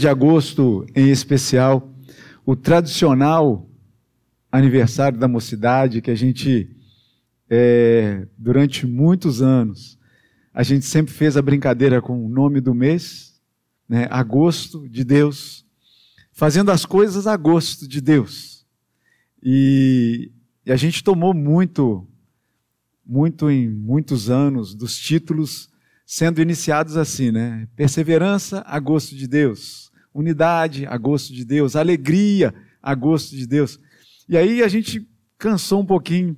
de agosto, em especial, o tradicional aniversário da mocidade que a gente, é, durante muitos anos, a gente sempre fez a brincadeira com o nome do mês, né, agosto de Deus, fazendo as coisas a gosto de Deus. E, e a gente tomou muito, muito em muitos anos dos títulos sendo iniciados assim, né? Perseverança a gosto de Deus unidade a gosto de Deus, alegria a gosto de Deus. E aí a gente cansou um pouquinho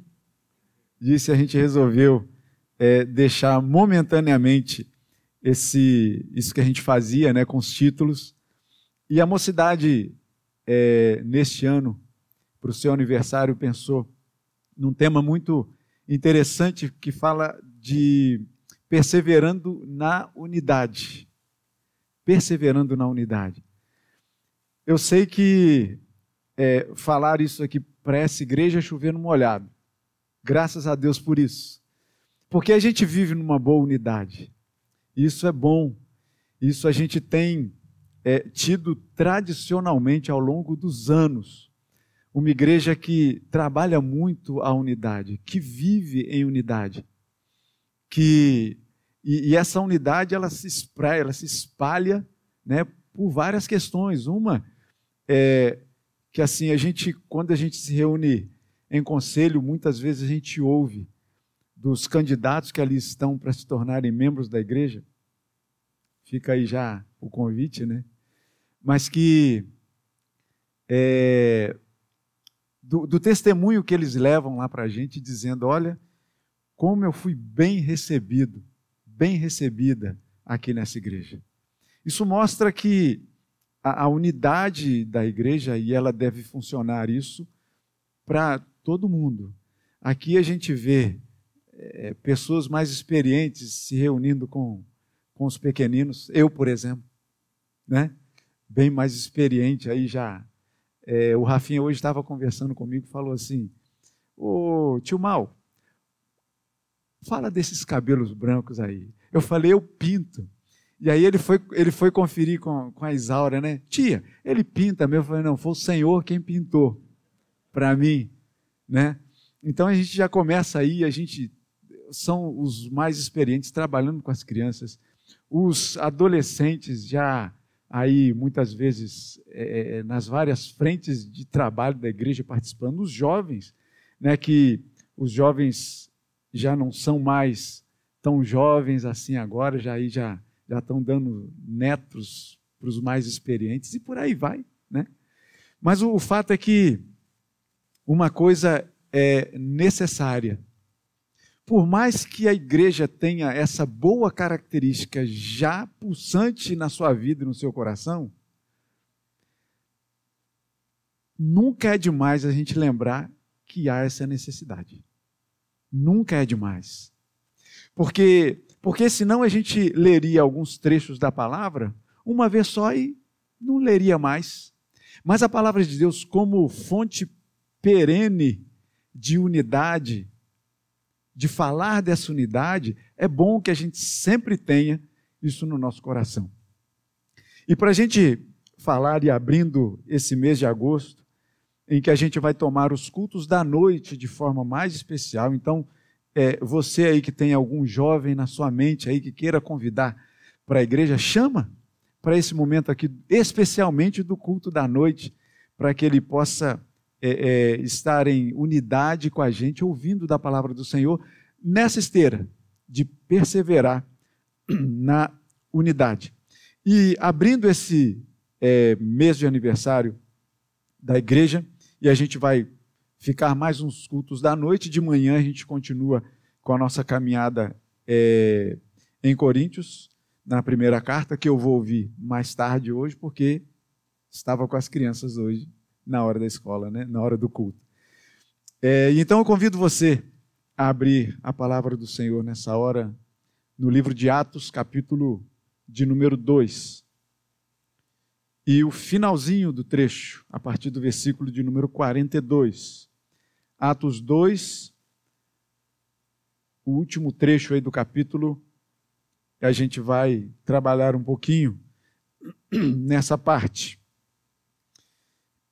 disso e a gente resolveu é, deixar momentaneamente esse isso que a gente fazia né, com os títulos. E a mocidade, é, neste ano, para o seu aniversário, pensou num tema muito interessante que fala de perseverando na unidade. Perseverando na unidade. Eu sei que é, falar isso aqui para essa igreja é chover no molhado. Graças a Deus por isso. Porque a gente vive numa boa unidade. Isso é bom. Isso a gente tem é, tido tradicionalmente ao longo dos anos. Uma igreja que trabalha muito a unidade, que vive em unidade. Que, e, e essa unidade ela se espraia, ela se espalha né, por várias questões. Uma é, que assim, a gente, quando a gente se reúne em conselho, muitas vezes a gente ouve dos candidatos que ali estão para se tornarem membros da igreja, fica aí já o convite, né? Mas que é, do, do, testemunho que eles levam lá para a gente, dizendo: olha, como eu fui bem recebido, bem recebida aqui nessa igreja. Isso mostra que a, a unidade da igreja e ela deve funcionar isso para todo mundo. Aqui a gente vê é, pessoas mais experientes se reunindo com, com os pequeninos. Eu, por exemplo, né? bem mais experiente aí já. É, o Rafinha hoje estava conversando comigo falou assim: Ô tio Mal, fala desses cabelos brancos aí. Eu falei, eu pinto. E aí ele foi, ele foi conferir com, com a Isaura, né? Tia, ele pinta mesmo. Eu falei, não, foi o Senhor quem pintou para mim, né? Então a gente já começa aí, a gente são os mais experientes trabalhando com as crianças. Os adolescentes já aí muitas vezes é, é nas várias frentes de trabalho da igreja participando. Os jovens, né? Que os jovens já não são mais tão jovens assim agora, já aí já já estão dando netos para os mais experientes e por aí vai, né? Mas o, o fato é que uma coisa é necessária. Por mais que a igreja tenha essa boa característica já pulsante na sua vida e no seu coração, nunca é demais a gente lembrar que há essa necessidade. Nunca é demais. Porque porque senão a gente leria alguns trechos da palavra uma vez só e não leria mais. Mas a palavra de Deus, como fonte perene de unidade, de falar dessa unidade, é bom que a gente sempre tenha isso no nosso coração. E para a gente falar e abrindo esse mês de agosto, em que a gente vai tomar os cultos da noite de forma mais especial, então é, você aí que tem algum jovem na sua mente aí que queira convidar para a igreja, chama para esse momento aqui, especialmente do culto da noite, para que ele possa é, é, estar em unidade com a gente, ouvindo da palavra do Senhor, nessa esteira de perseverar na unidade. E abrindo esse é, mês de aniversário da igreja, e a gente vai ficar mais uns cultos da noite. De manhã a gente continua com a nossa caminhada é, em Coríntios, na primeira carta, que eu vou ouvir mais tarde hoje, porque estava com as crianças hoje, na hora da escola, né? na hora do culto. É, então eu convido você a abrir a palavra do Senhor nessa hora, no livro de Atos, capítulo de número 2. E o finalzinho do trecho, a partir do versículo de número 42. Atos 2, o último trecho aí do capítulo, a gente vai trabalhar um pouquinho nessa parte.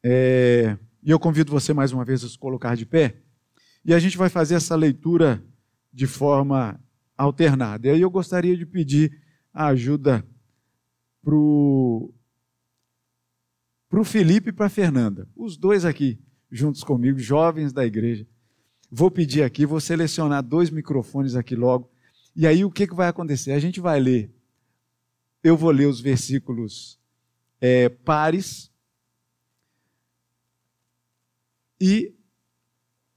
É, e eu convido você mais uma vez a se colocar de pé. E a gente vai fazer essa leitura de forma alternada. E aí eu gostaria de pedir a ajuda para o Felipe e para a Fernanda. Os dois aqui, juntos comigo, jovens da igreja. Vou pedir aqui, vou selecionar dois microfones aqui logo. E aí o que, que vai acontecer? A gente vai ler. Eu vou ler os versículos é, pares. E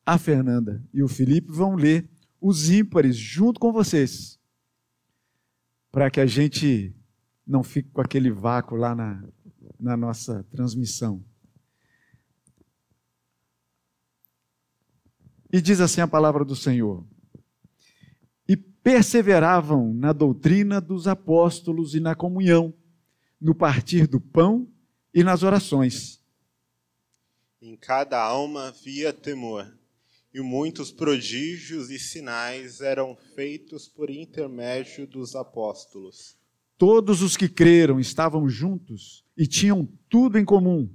a Fernanda e o Felipe vão ler os ímpares junto com vocês. Para que a gente não fique com aquele vácuo lá na, na nossa transmissão. E diz assim a palavra do Senhor: E perseveravam na doutrina dos apóstolos e na comunhão, no partir do pão e nas orações. Em cada alma havia temor, e muitos prodígios e sinais eram feitos por intermédio dos apóstolos. Todos os que creram estavam juntos e tinham tudo em comum.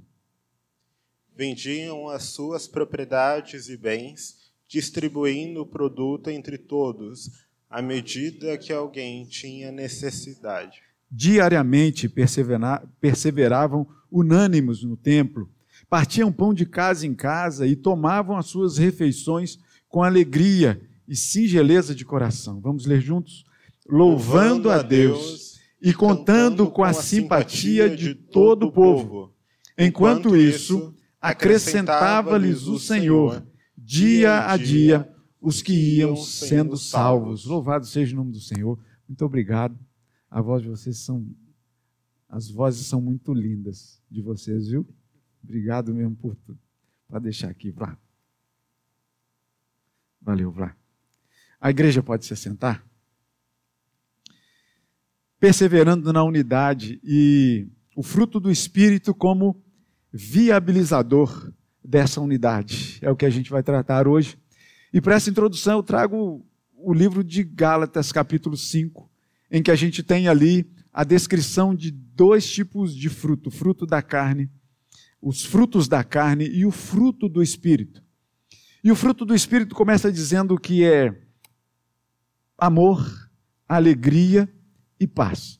Vendiam as suas propriedades e bens distribuindo o produto entre todos, à medida que alguém tinha necessidade. Diariamente perseveravam unânimes no templo, partiam pão de casa em casa e tomavam as suas refeições com alegria e singeleza de coração. Vamos ler juntos? Louvando a Deus e contando com a simpatia de todo o povo. Enquanto isso, acrescentava-lhes o Senhor dia a dia, os que iam sendo salvos. Louvado seja o nome do Senhor. Muito obrigado. A voz de vocês são. As vozes são muito lindas de vocês, viu? Obrigado mesmo por tudo. Para deixar aqui, Vlá. Valeu, Vlá. A igreja pode se assentar? Perseverando na unidade e o fruto do Espírito como viabilizador dessa unidade. É o que a gente vai tratar hoje. E para essa introdução eu trago o livro de Gálatas, capítulo 5, em que a gente tem ali a descrição de dois tipos de fruto: fruto da carne, os frutos da carne e o fruto do espírito. E o fruto do espírito começa dizendo que é amor, alegria e paz.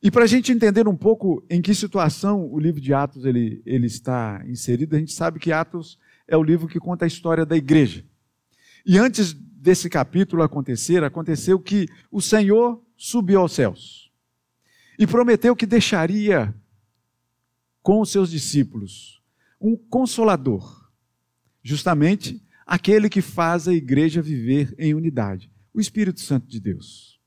E para a gente entender um pouco em que situação o livro de Atos ele, ele está inserido, a gente sabe que Atos é o livro que conta a história da igreja. E antes desse capítulo acontecer, aconteceu que o Senhor subiu aos céus e prometeu que deixaria com os seus discípulos um consolador, justamente aquele que faz a igreja viver em unidade, o Espírito Santo de Deus.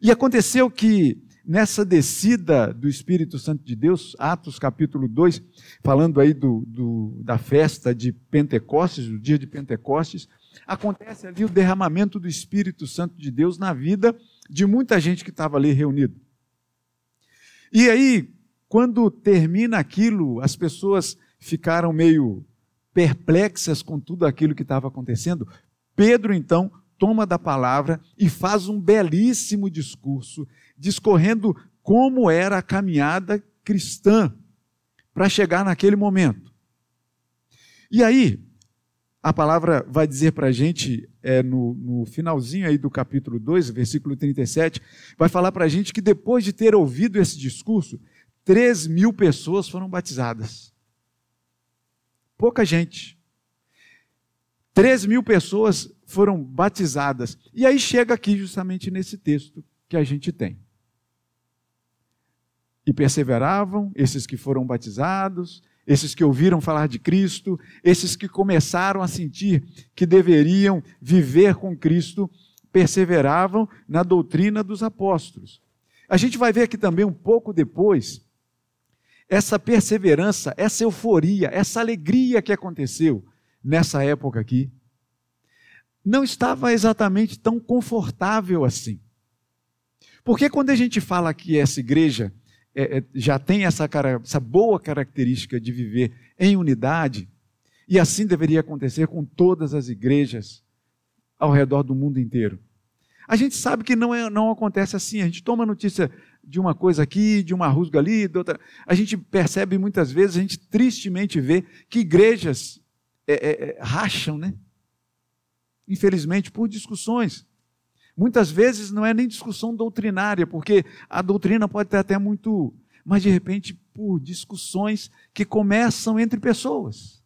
E aconteceu que nessa descida do Espírito Santo de Deus, Atos capítulo 2, falando aí do, do, da festa de Pentecostes, do dia de Pentecostes, acontece ali o derramamento do Espírito Santo de Deus na vida de muita gente que estava ali reunido. E aí, quando termina aquilo, as pessoas ficaram meio perplexas com tudo aquilo que estava acontecendo. Pedro, então, toma da palavra e faz um belíssimo discurso discorrendo como era a caminhada cristã para chegar naquele momento. E aí, a palavra vai dizer para a gente, é, no, no, finalzinho aí do capítulo 2, versículo 37, vai falar para a gente que depois de ter ouvido esse discurso, 3 mil pessoas foram batizadas. Pouca gente. 3 mil pessoas foram batizadas. E aí chega aqui justamente nesse texto que a gente tem e perseveravam, esses que foram batizados, esses que ouviram falar de Cristo, esses que começaram a sentir que deveriam viver com Cristo, perseveravam na doutrina dos apóstolos. A gente vai ver aqui também um pouco depois essa perseverança, essa euforia, essa alegria que aconteceu nessa época aqui. Não estava exatamente tão confortável assim. Porque quando a gente fala que essa igreja é, é, já tem essa, cara, essa boa característica de viver em unidade, e assim deveria acontecer com todas as igrejas ao redor do mundo inteiro. A gente sabe que não, é, não acontece assim. A gente toma notícia de uma coisa aqui, de uma rusga ali, de outra. A gente percebe muitas vezes, a gente tristemente vê que igrejas é, é, é racham, né? Infelizmente, por discussões. Muitas vezes não é nem discussão doutrinária, porque a doutrina pode ter até muito, mas de repente por discussões que começam entre pessoas,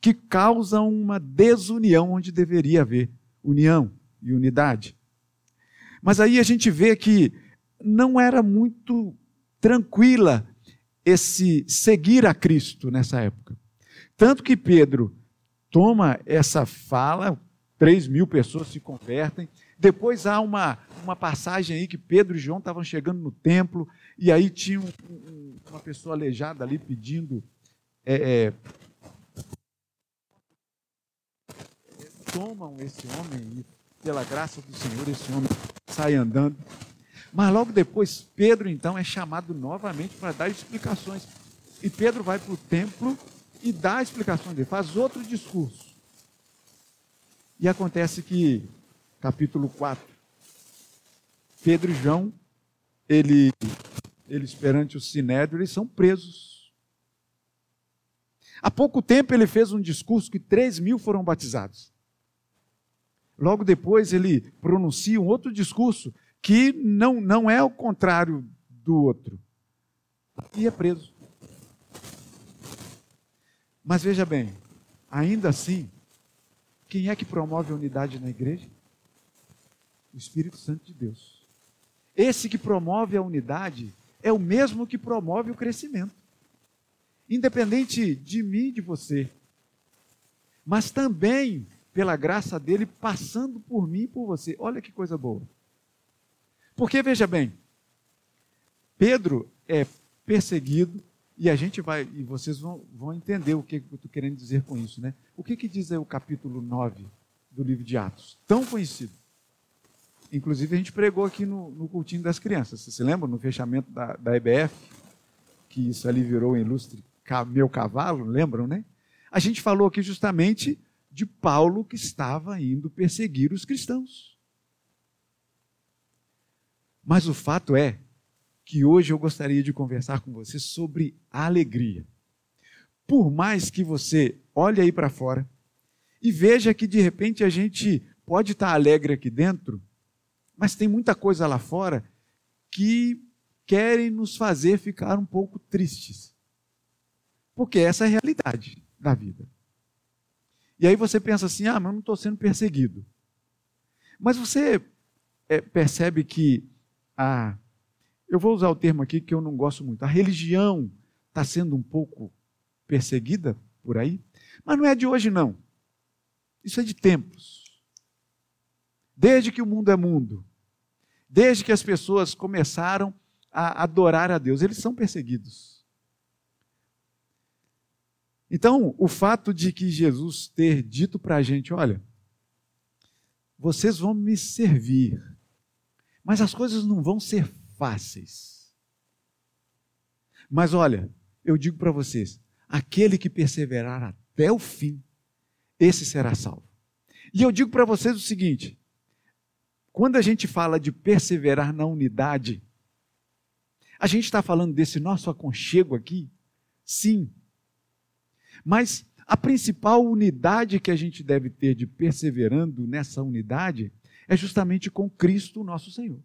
que causam uma desunião onde deveria haver união e unidade. Mas aí a gente vê que não era muito tranquila esse seguir a Cristo nessa época. Tanto que Pedro toma essa fala, 3 mil pessoas se convertem. Depois há uma, uma passagem aí que Pedro e João estavam chegando no templo, e aí tinha um, um, uma pessoa aleijada ali pedindo. É, é, tomam esse homem e, pela graça do Senhor, esse homem sai andando. Mas logo depois, Pedro então é chamado novamente para dar explicações. E Pedro vai para o templo e dá explicações dele, faz outro discurso. E acontece que, capítulo 4, Pedro e João, ele, eles perante o Sinédrio, eles são presos. Há pouco tempo ele fez um discurso que 3 mil foram batizados. Logo depois ele pronuncia um outro discurso que não, não é o contrário do outro. E é preso. Mas veja bem, ainda assim, quem é que promove a unidade na igreja? O Espírito Santo de Deus. Esse que promove a unidade é o mesmo que promove o crescimento. Independente de mim e de você. Mas também pela graça dele, passando por mim e por você. Olha que coisa boa. Porque, veja bem, Pedro é perseguido, e a gente vai, e vocês vão, vão entender o que eu estou querendo dizer com isso, né? O que, que diz aí o capítulo 9 do livro de Atos? Tão conhecido. Inclusive, a gente pregou aqui no, no cultinho das crianças. Você se lembra? No fechamento da, da EBF, que isso ali virou ilustre meu cavalo, lembram, né? A gente falou aqui justamente de Paulo que estava indo perseguir os cristãos. Mas o fato é que hoje eu gostaria de conversar com você sobre a alegria. Por mais que você olhe aí para fora e veja que de repente a gente pode estar alegre aqui dentro, mas tem muita coisa lá fora que querem nos fazer ficar um pouco tristes. Porque essa é a realidade da vida. E aí você pensa assim: ah, mas eu não estou sendo perseguido. Mas você é, percebe que a. Eu vou usar o termo aqui que eu não gosto muito. A religião está sendo um pouco perseguida por aí. Mas não é de hoje, não. Isso é de tempos. Desde que o mundo é mundo. Desde que as pessoas começaram a adorar a Deus, eles são perseguidos. Então, o fato de que Jesus ter dito para a gente: olha, vocês vão me servir, mas as coisas não vão ser fáceis. Mas olha, eu digo para vocês: aquele que perseverar até o fim, esse será salvo. E eu digo para vocês o seguinte: quando a gente fala de perseverar na unidade, a gente está falando desse nosso aconchego aqui? Sim, mas a principal unidade que a gente deve ter de perseverando nessa unidade é justamente com Cristo, nosso Senhor.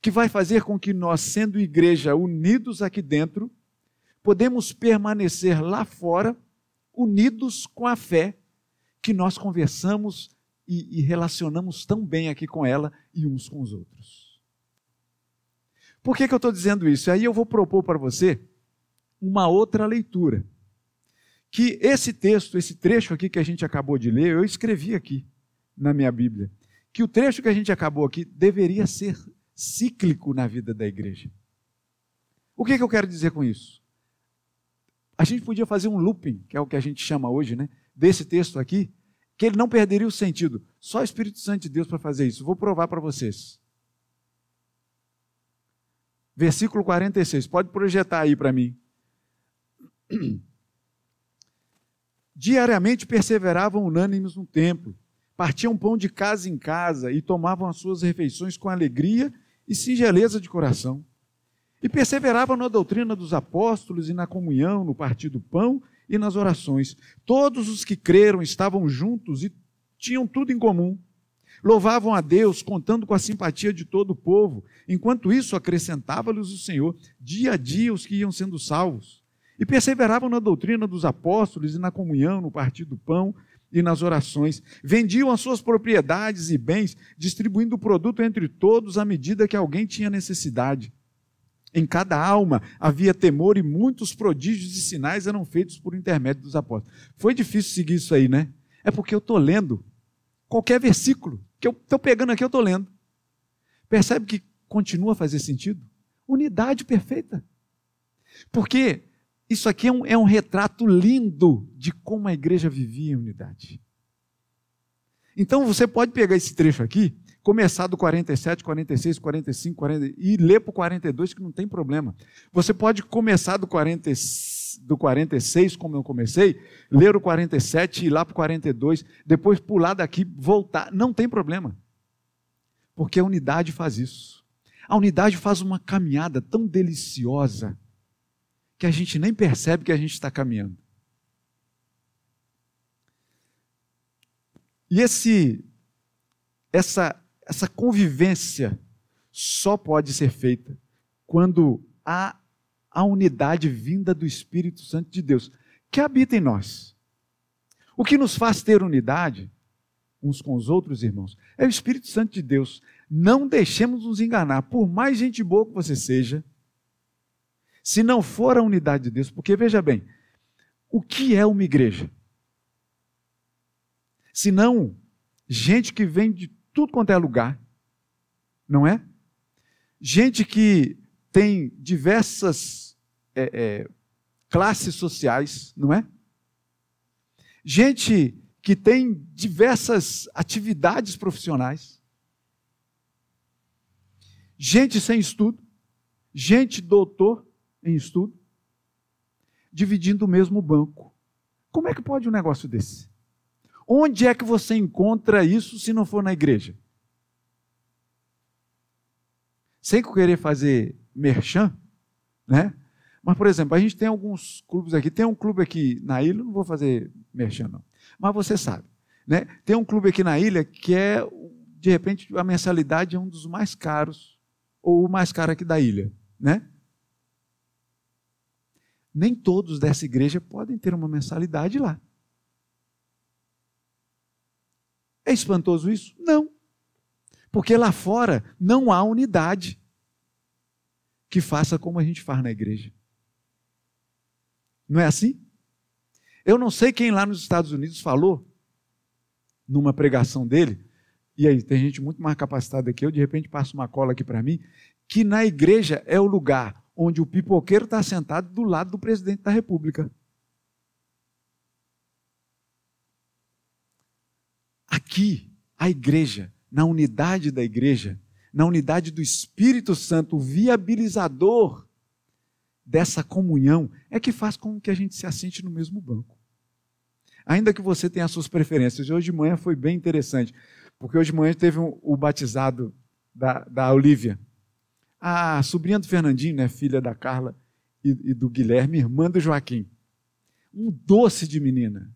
Que vai fazer com que nós, sendo igreja unidos aqui dentro, podemos permanecer lá fora unidos com a fé que nós conversamos e, e relacionamos tão bem aqui com ela e uns com os outros. Por que, que eu estou dizendo isso? Aí eu vou propor para você uma outra leitura que esse texto, esse trecho aqui que a gente acabou de ler, eu escrevi aqui na minha Bíblia, que o trecho que a gente acabou aqui deveria ser cíclico na vida da igreja. O que, que eu quero dizer com isso? A gente podia fazer um looping, que é o que a gente chama hoje, né? Desse texto aqui, que ele não perderia o sentido. Só o Espírito Santo de Deus para fazer isso. Vou provar para vocês. Versículo 46. Pode projetar aí para mim. Diariamente perseveravam unânimes no templo, partiam pão de casa em casa e tomavam as suas refeições com alegria e singeleza de coração. E perseveravam na doutrina dos apóstolos e na comunhão, no partir do pão e nas orações. Todos os que creram estavam juntos e tinham tudo em comum. Louvavam a Deus, contando com a simpatia de todo o povo. Enquanto isso, acrescentava-lhes o Senhor, dia a dia, os que iam sendo salvos. E perseveravam na doutrina dos apóstolos e na comunhão, no partir do pão e nas orações. Vendiam as suas propriedades e bens, distribuindo o produto entre todos à medida que alguém tinha necessidade. Em cada alma havia temor e muitos prodígios e sinais eram feitos por intermédio dos apóstolos. Foi difícil seguir isso aí, né? É porque eu estou lendo qualquer versículo que eu estou pegando aqui, eu estou lendo. Percebe que continua a fazer sentido? Unidade perfeita. Porque isso aqui é um, é um retrato lindo de como a igreja vivia em unidade. Então você pode pegar esse trecho aqui, começar do 47, 46, 45, 40 e ler para o 42, que não tem problema. Você pode começar do, 40, do 46, como eu comecei, ler o 47 e ir lá para o 42, depois pular daqui, voltar. Não tem problema. Porque a unidade faz isso. A unidade faz uma caminhada tão deliciosa que a gente nem percebe que a gente está caminhando. E esse, essa, essa convivência só pode ser feita quando há a unidade vinda do Espírito Santo de Deus, que habita em nós. O que nos faz ter unidade uns com os outros, irmãos, é o Espírito Santo de Deus. Não deixemos nos enganar, por mais gente boa que você seja, se não for a unidade de Deus, porque veja bem, o que é uma igreja? Se não gente que vem de tudo quanto é lugar, não é? Gente que tem diversas é, é, classes sociais, não é? Gente que tem diversas atividades profissionais, gente sem estudo, gente doutor, em estudo, dividindo o mesmo banco. Como é que pode um negócio desse? Onde é que você encontra isso se não for na igreja? Sem querer fazer merchan, né? Mas, por exemplo, a gente tem alguns clubes aqui. Tem um clube aqui na ilha, não vou fazer merchan, não. Mas você sabe, né? Tem um clube aqui na ilha que é, de repente, a mensalidade é um dos mais caros, ou o mais caro aqui da ilha, né? nem todos dessa igreja podem ter uma mensalidade lá. É espantoso isso? Não. Porque lá fora não há unidade que faça como a gente faz na igreja. Não é assim? Eu não sei quem lá nos Estados Unidos falou, numa pregação dele, e aí tem gente muito mais capacitada que eu, de repente passa uma cola aqui para mim, que na igreja é o lugar onde o pipoqueiro está sentado do lado do presidente da República. Aqui, a igreja, na unidade da igreja, na unidade do Espírito Santo, o viabilizador dessa comunhão, é que faz com que a gente se assente no mesmo banco. Ainda que você tenha as suas preferências. Hoje de manhã foi bem interessante, porque hoje de manhã teve um, o batizado da, da Olivia. A sobrinha do Fernandinho, né, filha da Carla e, e do Guilherme, irmã do Joaquim. Um doce de menina.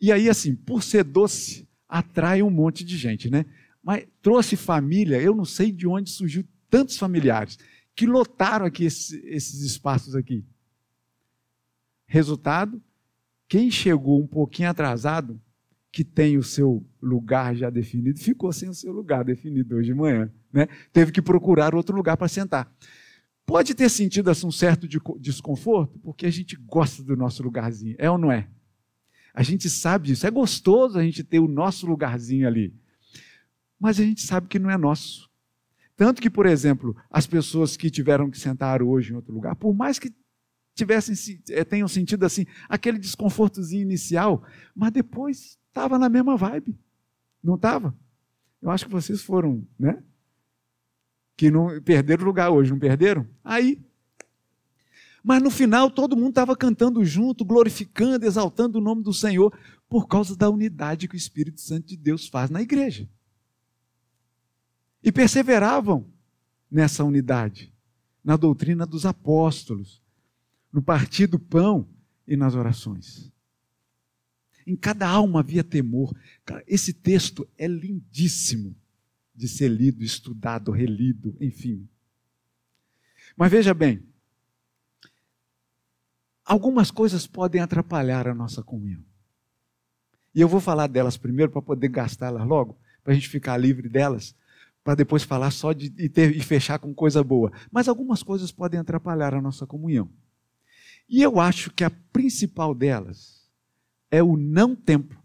E aí, assim, por ser doce, atrai um monte de gente, né? Mas trouxe família, eu não sei de onde surgiu tantos familiares que lotaram aqui esse, esses espaços aqui. Resultado, quem chegou um pouquinho atrasado, que tem o seu lugar já definido, ficou sem o seu lugar definido hoje de manhã né? teve que procurar outro lugar para sentar. Pode ter sentido assim, um certo desconforto, porque a gente gosta do nosso lugarzinho, é ou não é? A gente sabe disso, é gostoso a gente ter o nosso lugarzinho ali. Mas a gente sabe que não é nosso. Tanto que, por exemplo, as pessoas que tiveram que sentar hoje em outro lugar, por mais que tivessem eh, tenham sentido assim aquele desconfortozinho inicial, mas depois estava na mesma vibe, não estava? Eu acho que vocês foram, né? que não perderam lugar hoje, não perderam? Aí. Mas no final todo mundo estava cantando junto, glorificando, exaltando o nome do Senhor, por causa da unidade que o Espírito Santo de Deus faz na igreja. E perseveravam nessa unidade? Na doutrina dos apóstolos, no partir do pão e nas orações. Em cada alma havia temor. Cara, esse texto é lindíssimo de ser lido, estudado, relido, enfim. Mas veja bem, algumas coisas podem atrapalhar a nossa comunhão. E eu vou falar delas primeiro para poder gastá-las logo, para a gente ficar livre delas, para depois falar só de e, ter, e fechar com coisa boa. Mas algumas coisas podem atrapalhar a nossa comunhão. E eu acho que a principal delas é o não tempo.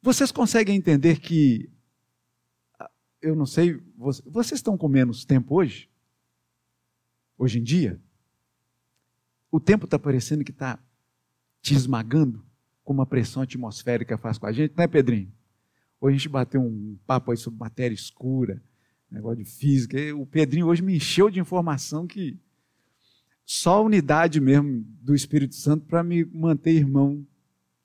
Vocês conseguem entender que, eu não sei, vocês estão com menos tempo hoje? Hoje em dia? O tempo está parecendo que está te esmagando, como a pressão atmosférica faz com a gente, não é, Pedrinho? Hoje a gente bateu um papo aí sobre matéria escura, negócio de física. O Pedrinho hoje me encheu de informação que só a unidade mesmo do Espírito Santo para me manter irmão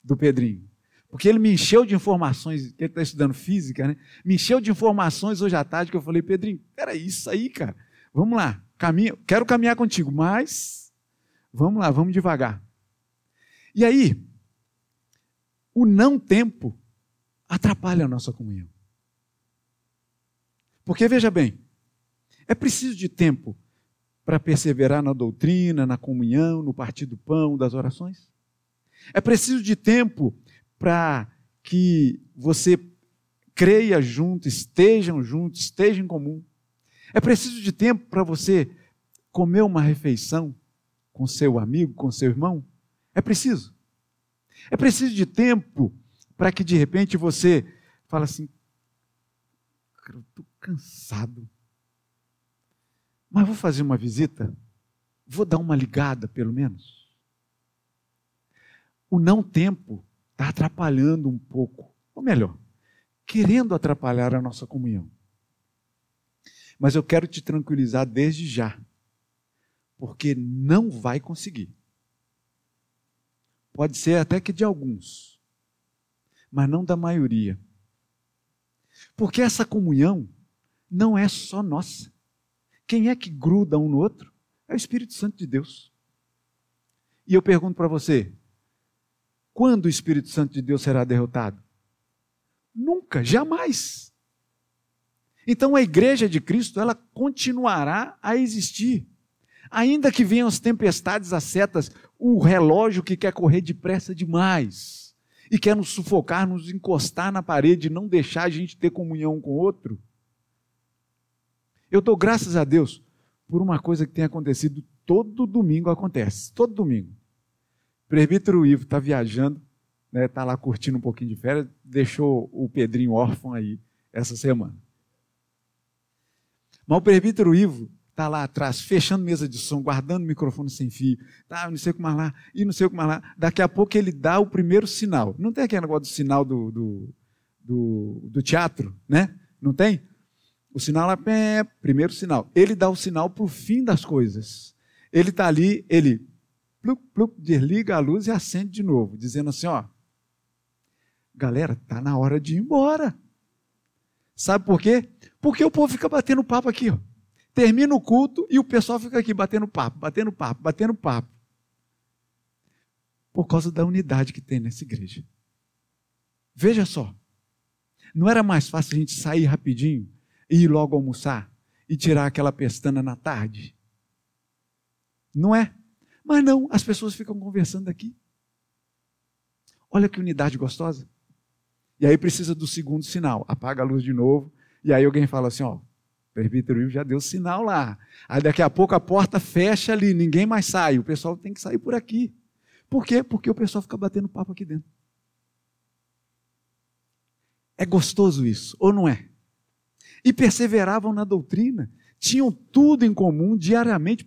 do Pedrinho. Porque ele me encheu de informações, ele está estudando física, né? Me encheu de informações hoje à tarde que eu falei, Pedrinho, peraí, isso aí, cara. Vamos lá, caminha, quero caminhar contigo, mas vamos lá, vamos devagar. E aí, o não tempo atrapalha a nossa comunhão. Porque veja bem, é preciso de tempo para perseverar na doutrina, na comunhão, no partir do pão, das orações? É preciso de tempo para que você creia junto, estejam juntos, estejam em comum. É preciso de tempo para você comer uma refeição com seu amigo, com seu irmão? É preciso. É preciso de tempo para que de repente você fale assim: eu estou cansado, mas vou fazer uma visita, vou dar uma ligada pelo menos. O não tempo está atrapalhando um pouco, ou melhor, querendo atrapalhar a nossa comunhão. Mas eu quero te tranquilizar desde já, porque não vai conseguir. Pode ser até que de alguns, mas não da maioria. Porque essa comunhão não é só nossa. Quem é que gruda um no outro? É o Espírito Santo de Deus. E eu pergunto para você: quando o Espírito Santo de Deus será derrotado? Nunca, jamais. Então a igreja de Cristo, ela continuará a existir. Ainda que venham as tempestades, as setas, o relógio que quer correr depressa demais e quer nos sufocar, nos encostar na parede, não deixar a gente ter comunhão com o outro. Eu dou graças a Deus por uma coisa que tem acontecido todo domingo acontece, todo domingo presbítero Ivo está viajando, está né, tá lá curtindo um pouquinho de férias, deixou o Pedrinho órfão aí essa semana. Mas o Ivo está lá atrás, fechando mesa de som, guardando microfone sem fio, tá, não sei o que mais lá, e não sei o que mais lá. Daqui a pouco ele dá o primeiro sinal. Não tem aquele negócio do sinal do, do, do, do teatro, né? Não tem? O sinal lá, é, primeiro sinal. Ele dá o sinal para o fim das coisas. Ele está ali, ele pluc, pluc, desliga a luz e acende de novo, dizendo assim: ó, galera, tá na hora de ir embora. Sabe por quê? Porque o povo fica batendo papo aqui, ó. Termina o culto e o pessoal fica aqui batendo papo, batendo papo, batendo papo. Por causa da unidade que tem nessa igreja. Veja só. Não era mais fácil a gente sair rapidinho e ir logo almoçar e tirar aquela pestana na tarde? Não é? Mas não, as pessoas ficam conversando aqui. Olha que unidade gostosa. E aí precisa do segundo sinal. Apaga a luz de novo. E aí alguém fala assim: ó, presbítero já deu sinal lá. Aí daqui a pouco a porta fecha ali, ninguém mais sai. O pessoal tem que sair por aqui. Por quê? Porque o pessoal fica batendo papo aqui dentro. É gostoso isso, ou não é? E perseveravam na doutrina tinham tudo em comum, diariamente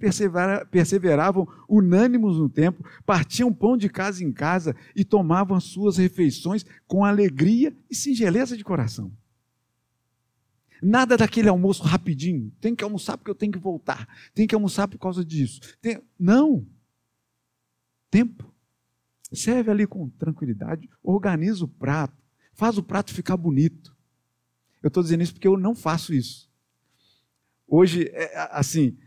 perseveravam unânimos no tempo, partiam pão de casa em casa e tomavam as suas refeições com alegria e singeleza de coração. Nada daquele almoço rapidinho, tem que almoçar porque eu tenho que voltar, tem que almoçar por causa disso. Tem... Não. Tempo. Serve ali com tranquilidade, organiza o prato, faz o prato ficar bonito. Eu estou dizendo isso porque eu não faço isso. Hoje, é, assim,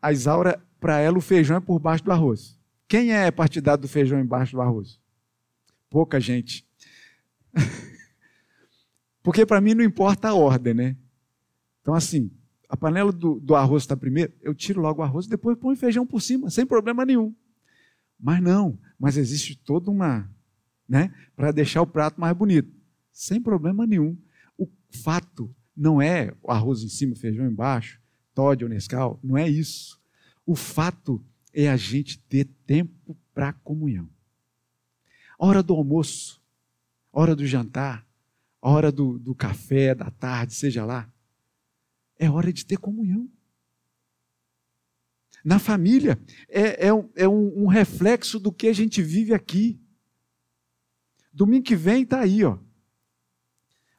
a Isaura, para ela, o feijão é por baixo do arroz. Quem é partidário do feijão embaixo do arroz? Pouca gente. porque para mim não importa a ordem, né? Então, assim, a panela do, do arroz está primeiro, eu tiro logo o arroz e depois ponho feijão por cima, sem problema nenhum. Mas não, mas existe toda uma, né, para deixar o prato mais bonito, sem problema nenhum. O fato não é arroz em cima, feijão embaixo, Todd ou Nescau, não é isso. O fato é a gente ter tempo para comunhão. Hora do almoço, hora do jantar, hora do, do café, da tarde, seja lá, é hora de ter comunhão. Na família, é, é, um, é um, um reflexo do que a gente vive aqui. Domingo que vem está aí, ó.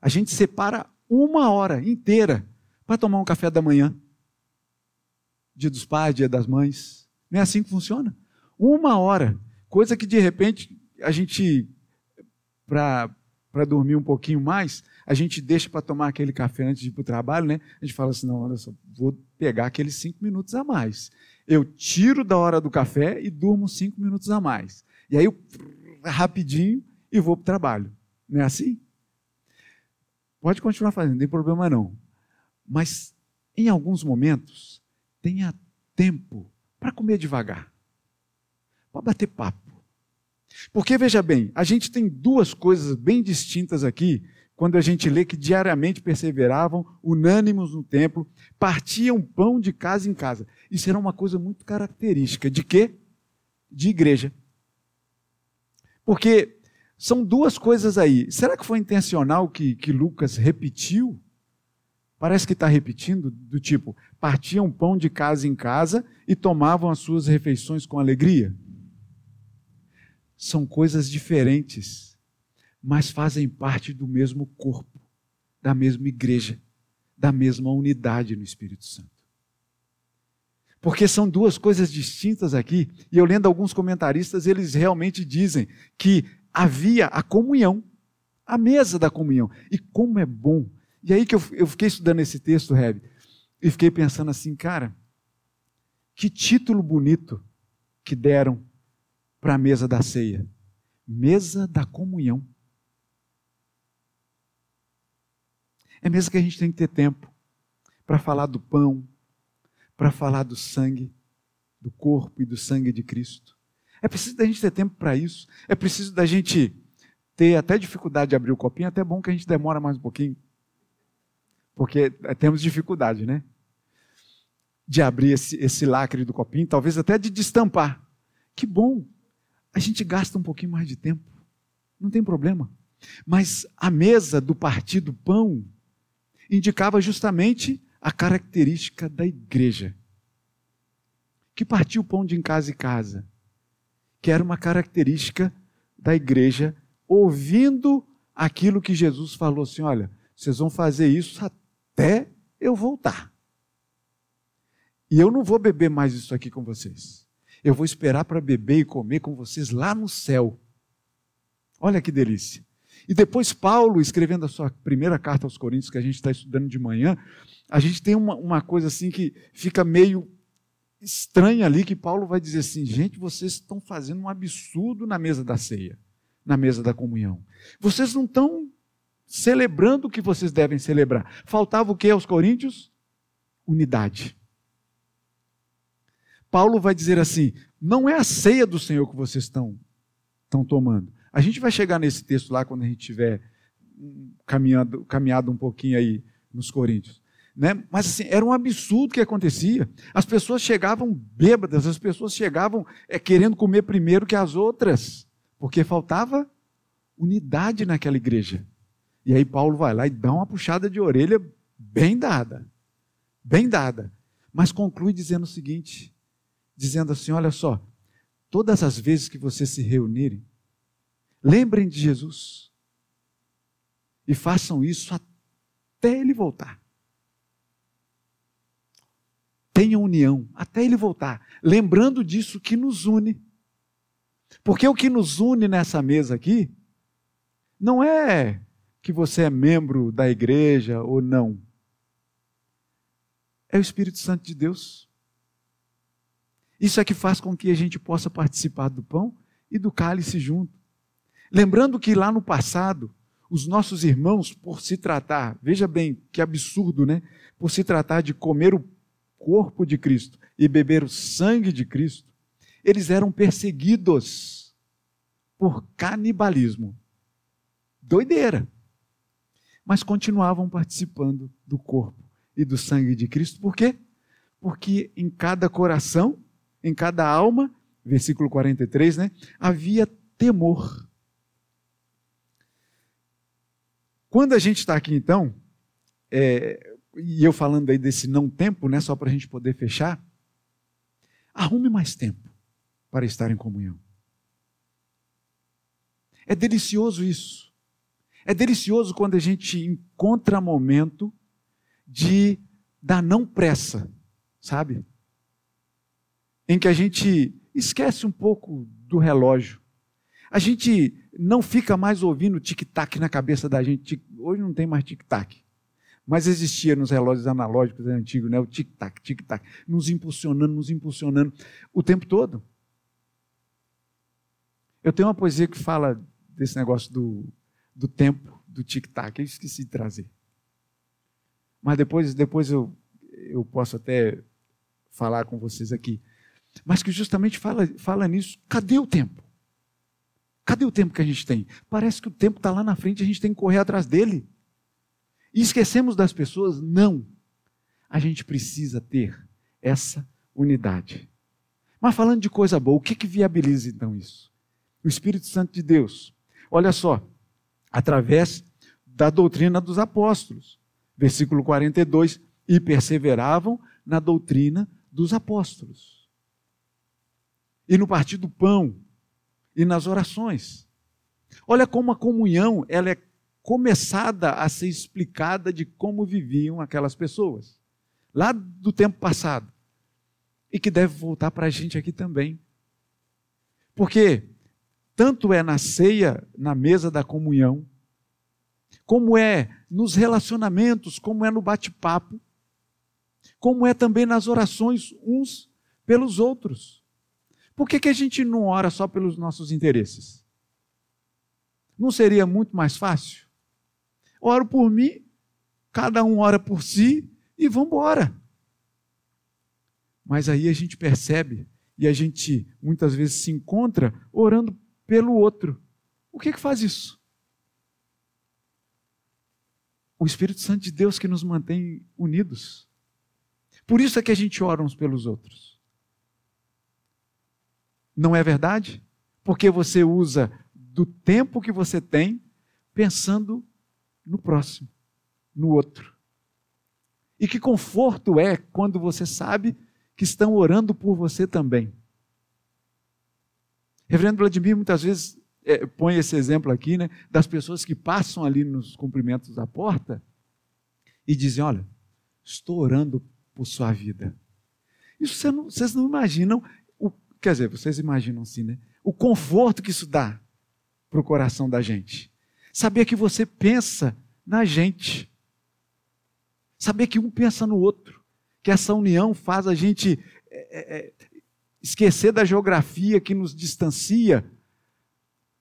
A gente separa uma hora inteira para tomar um café da manhã. Dia dos pais, dia das mães. Não é assim que funciona? Uma hora. Coisa que de repente a gente, para dormir um pouquinho mais, a gente deixa para tomar aquele café antes de ir para o trabalho, né? A gente fala assim: não, olha só, vou pegar aqueles cinco minutos a mais. Eu tiro da hora do café e durmo cinco minutos a mais. E aí eu rapidinho e vou para o trabalho. Não é assim? Pode continuar fazendo, não tem problema não. Mas em alguns momentos, tenha tempo para comer devagar, para bater papo. Porque veja bem, a gente tem duas coisas bem distintas aqui quando a gente lê que diariamente perseveravam, unânimes no templo, partiam pão de casa em casa. Isso era uma coisa muito característica. De quê? De igreja. Porque são duas coisas aí. Será que foi intencional que, que Lucas repetiu? Parece que está repetindo, do tipo, partiam pão de casa em casa e tomavam as suas refeições com alegria. São coisas diferentes mas fazem parte do mesmo corpo, da mesma igreja, da mesma unidade no Espírito Santo. Porque são duas coisas distintas aqui, e eu lendo alguns comentaristas, eles realmente dizem que havia a comunhão, a mesa da comunhão. E como é bom. E aí que eu, eu fiquei estudando esse texto, Reb, e fiquei pensando assim, cara, que título bonito que deram para a mesa da ceia. Mesa da comunhão. É mesmo que a gente tem que ter tempo para falar do pão, para falar do sangue, do corpo e do sangue de Cristo. É preciso da gente ter tempo para isso. É preciso da gente ter até dificuldade de abrir o copinho, até bom que a gente demora mais um pouquinho. Porque é, temos dificuldade, né? De abrir esse, esse lacre do copinho, talvez até de destampar. Que bom! A gente gasta um pouquinho mais de tempo. Não tem problema. Mas a mesa do partido pão indicava justamente a característica da igreja, que partiu o pão de casa em casa, que era uma característica da igreja, ouvindo aquilo que Jesus falou assim: olha, vocês vão fazer isso até eu voltar. E eu não vou beber mais isso aqui com vocês. Eu vou esperar para beber e comer com vocês lá no céu. Olha que delícia. E depois, Paulo, escrevendo a sua primeira carta aos Coríntios, que a gente está estudando de manhã, a gente tem uma, uma coisa assim que fica meio estranha ali, que Paulo vai dizer assim: gente, vocês estão fazendo um absurdo na mesa da ceia, na mesa da comunhão. Vocês não estão celebrando o que vocês devem celebrar. Faltava o que aos Coríntios? Unidade. Paulo vai dizer assim: não é a ceia do Senhor que vocês estão, estão tomando, a gente vai chegar nesse texto lá quando a gente tiver caminhado, caminhado um pouquinho aí nos Coríntios. Né? Mas assim, era um absurdo que acontecia. As pessoas chegavam bêbadas, as pessoas chegavam é, querendo comer primeiro que as outras, porque faltava unidade naquela igreja. E aí Paulo vai lá e dá uma puxada de orelha bem dada, bem dada, mas conclui dizendo o seguinte, dizendo assim, olha só, todas as vezes que vocês se reunirem, Lembrem de Jesus. E façam isso até ele voltar. Tenham união até ele voltar. Lembrando disso que nos une. Porque o que nos une nessa mesa aqui não é que você é membro da igreja ou não. É o Espírito Santo de Deus. Isso é que faz com que a gente possa participar do pão e do cálice junto. Lembrando que lá no passado, os nossos irmãos, por se tratar, veja bem que absurdo, né? Por se tratar de comer o corpo de Cristo e beber o sangue de Cristo, eles eram perseguidos por canibalismo. Doideira. Mas continuavam participando do corpo e do sangue de Cristo, por quê? Porque em cada coração, em cada alma, versículo 43, né, havia temor. Quando a gente está aqui, então, é, e eu falando aí desse não tempo, né, só para a gente poder fechar, arrume mais tempo para estar em comunhão. É delicioso isso. É delicioso quando a gente encontra momento de da não pressa, sabe? Em que a gente esquece um pouco do relógio. A gente não fica mais ouvindo tic-tac na cabeça da gente. Hoje não tem mais tic-tac. Mas existia nos relógios analógicos antigos, né? o tic-tac, tic-tac, nos impulsionando, nos impulsionando o tempo todo. Eu tenho uma poesia que fala desse negócio do, do tempo, do tic-tac, eu esqueci de trazer. Mas depois, depois eu, eu posso até falar com vocês aqui. Mas que justamente fala, fala nisso. Cadê o tempo? Cadê o tempo que a gente tem? Parece que o tempo está lá na frente, a gente tem que correr atrás dele. E esquecemos das pessoas? Não. A gente precisa ter essa unidade. Mas falando de coisa boa, o que, que viabiliza então isso? O Espírito Santo de Deus. Olha só, através da doutrina dos apóstolos. Versículo 42: E perseveravam na doutrina dos apóstolos. E no partir do pão, e nas orações. Olha como a comunhão ela é começada a ser explicada de como viviam aquelas pessoas, lá do tempo passado, e que deve voltar para a gente aqui também. Porque tanto é na ceia, na mesa da comunhão, como é nos relacionamentos, como é no bate-papo, como é também nas orações uns pelos outros. Por que, que a gente não ora só pelos nossos interesses? Não seria muito mais fácil? Oro por mim, cada um ora por si e vamos embora. Mas aí a gente percebe e a gente muitas vezes se encontra orando pelo outro. O que que faz isso? O Espírito Santo de Deus que nos mantém unidos. Por isso é que a gente ora uns pelos outros. Não é verdade? Porque você usa do tempo que você tem pensando no próximo, no outro. E que conforto é quando você sabe que estão orando por você também. Reverendo Vladimir muitas vezes é, põe esse exemplo aqui, né, das pessoas que passam ali nos cumprimentos da porta e dizem: Olha, estou orando por sua vida. Isso você não, vocês não imaginam, o, quer dizer, vocês imaginam sim, né? O conforto que isso dá para o coração da gente. Saber que você pensa na gente. Saber que um pensa no outro. Que essa união faz a gente é, é, esquecer da geografia que nos distancia,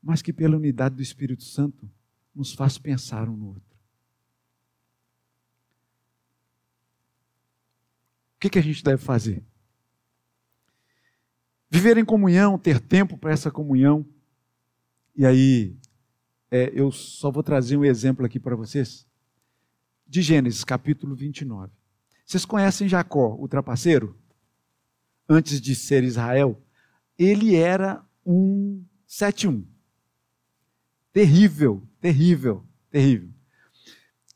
mas que pela unidade do Espírito Santo nos faz pensar um no outro. O que, que a gente deve fazer? Viver em comunhão, ter tempo para essa comunhão. E aí, é, eu só vou trazer um exemplo aqui para vocês. De Gênesis, capítulo 29. Vocês conhecem Jacó, o trapaceiro? Antes de ser Israel, ele era um 7-1. Terrível, terrível, terrível.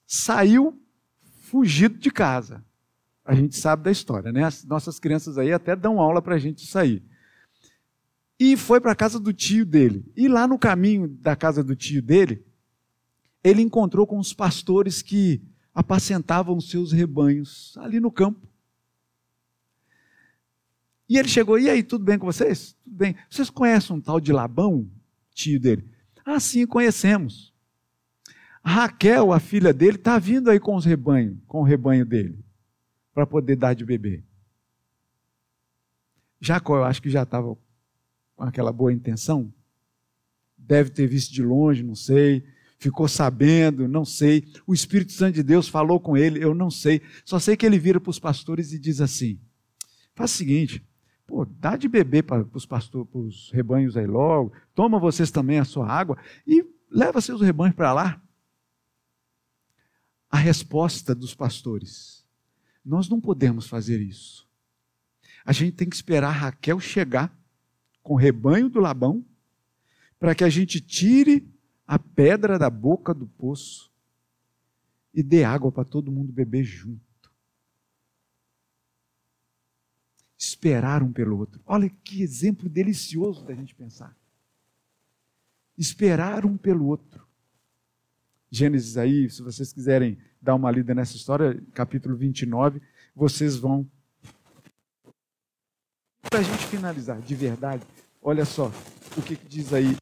Saiu fugido de casa. A gente sabe da história, né? As nossas crianças aí até dão aula para a gente sair e foi para a casa do tio dele. E lá no caminho da casa do tio dele, ele encontrou com os pastores que apacentavam seus rebanhos ali no campo. E ele chegou, e aí, tudo bem com vocês? Tudo bem. Vocês conhecem um tal de Labão, tio dele? Ah, sim, conhecemos. Raquel, a filha dele, está vindo aí com os rebanhos, com o rebanho dele, para poder dar de beber. Jacó, eu acho que já estava com aquela boa intenção. Deve ter visto de longe, não sei. Ficou sabendo, não sei. O Espírito Santo de Deus falou com ele, eu não sei. Só sei que ele vira para os pastores e diz assim: faz o seguinte, pô, dá de beber para os pastores, para os rebanhos aí logo, toma vocês também a sua água e leva seus rebanhos para lá. A resposta dos pastores: nós não podemos fazer isso. A gente tem que esperar Raquel chegar com o rebanho do Labão, para que a gente tire a pedra da boca do poço e dê água para todo mundo beber junto. Esperar um pelo outro. Olha que exemplo delicioso da gente pensar. Esperar um pelo outro. Gênesis aí, se vocês quiserem dar uma lida nessa história, capítulo 29, vocês vão para a gente finalizar, de verdade, olha só o que, que diz aí.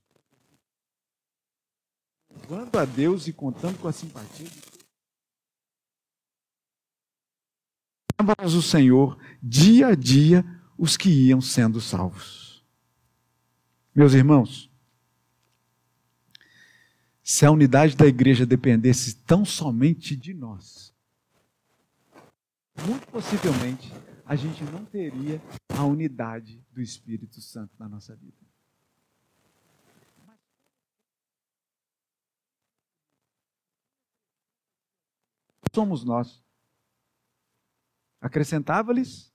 Louvando a Deus e contando com a simpatia de Todos. o Senhor dia a dia os que iam sendo salvos. Meus irmãos, se a unidade da igreja dependesse tão somente de nós, muito possivelmente a gente não teria a unidade do Espírito Santo na nossa vida. Somos nós. Acrescentava-lhes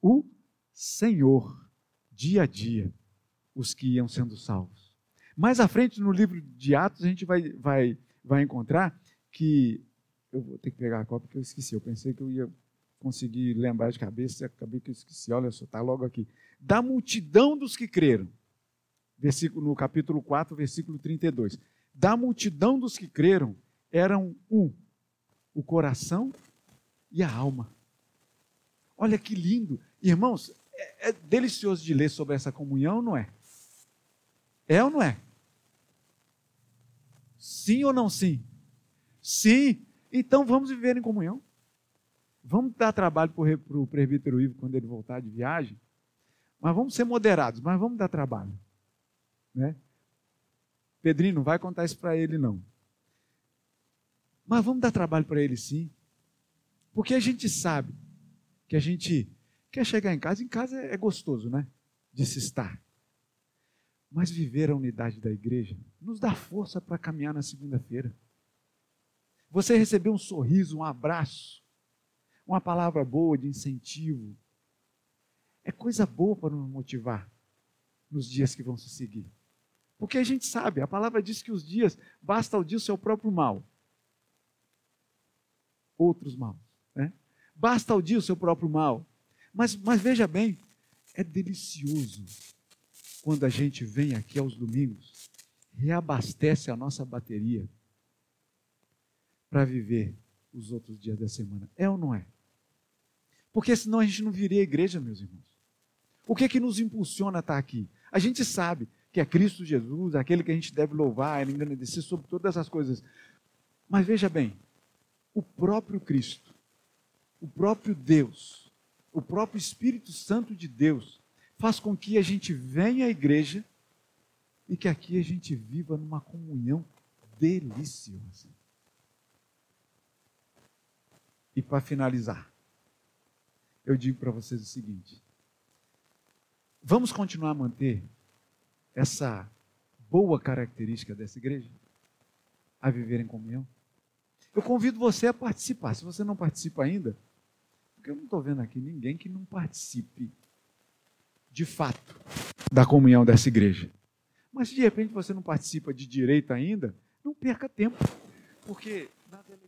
o Senhor, dia a dia, os que iam sendo salvos. Mais à frente, no livro de Atos, a gente vai, vai, vai encontrar que. Eu vou ter que pegar a cópia porque eu esqueci. Eu pensei que eu ia consegui lembrar de cabeça, acabei que eu esqueci, olha só, está logo aqui. Da multidão dos que creram. Versículo, no capítulo 4, versículo 32. Da multidão dos que creram, eram um, o coração e a alma. Olha que lindo. Irmãos, é, é delicioso de ler sobre essa comunhão, não é? É ou não é? Sim ou não sim? Sim. Então vamos viver em comunhão. Vamos dar trabalho para o presbítero Ivo quando ele voltar de viagem, mas vamos ser moderados, mas vamos dar trabalho. Né? Pedrinho, não vai contar isso para ele, não. Mas vamos dar trabalho para ele sim. Porque a gente sabe que a gente quer chegar em casa, em casa é gostoso, né? De se estar. Mas viver a unidade da igreja nos dá força para caminhar na segunda-feira. Você receber um sorriso, um abraço, uma palavra boa de incentivo. É coisa boa para nos motivar nos dias que vão se seguir. Porque a gente sabe, a palavra diz que os dias, basta o dia o seu próprio mal. Outros maus. Né? Basta o dia o seu próprio mal. Mas, mas veja bem, é delicioso quando a gente vem aqui aos domingos, reabastece a nossa bateria para viver os outros dias da semana. É ou não é? Porque senão a gente não viria igreja, meus irmãos. O que é que nos impulsiona a estar aqui? A gente sabe que é Cristo Jesus, aquele que a gente deve louvar, engrandecer sobre todas essas coisas. Mas veja bem, o próprio Cristo, o próprio Deus, o próprio Espírito Santo de Deus faz com que a gente venha à igreja e que aqui a gente viva numa comunhão deliciosa. E para finalizar, eu digo para vocês o seguinte: vamos continuar a manter essa boa característica dessa igreja? A viver em comunhão? Eu convido você a participar. Se você não participa ainda, porque eu não estou vendo aqui ninguém que não participe de fato da comunhão dessa igreja. Mas se de repente você não participa de direito ainda, não perca tempo. Porque nas eleições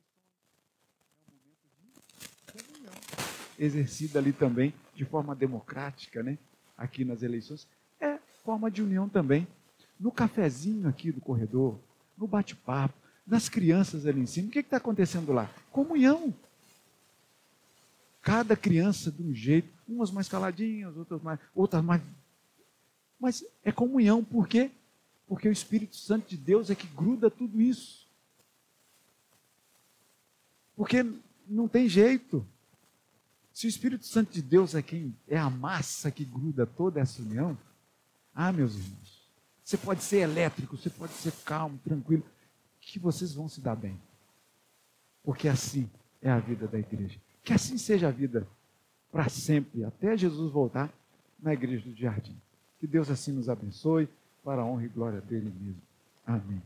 exercida ali também de forma democrática, né? Aqui nas eleições, é forma de união também. No cafezinho aqui do corredor, no bate-papo, nas crianças ali em cima, o que está acontecendo lá? Comunhão. Cada criança de um jeito, umas mais caladinhas, outras mais, outras mais. Mas é comunhão, por quê? Porque o Espírito Santo de Deus é que gruda tudo isso. Porque não tem jeito. Se o Espírito Santo de Deus é quem é a massa que gruda toda essa união, ah, meus irmãos, você pode ser elétrico, você pode ser calmo, tranquilo, que vocês vão se dar bem. Porque assim é a vida da igreja. Que assim seja a vida para sempre, até Jesus voltar na igreja do jardim. Que Deus assim nos abençoe, para a honra e glória dele mesmo. Amém.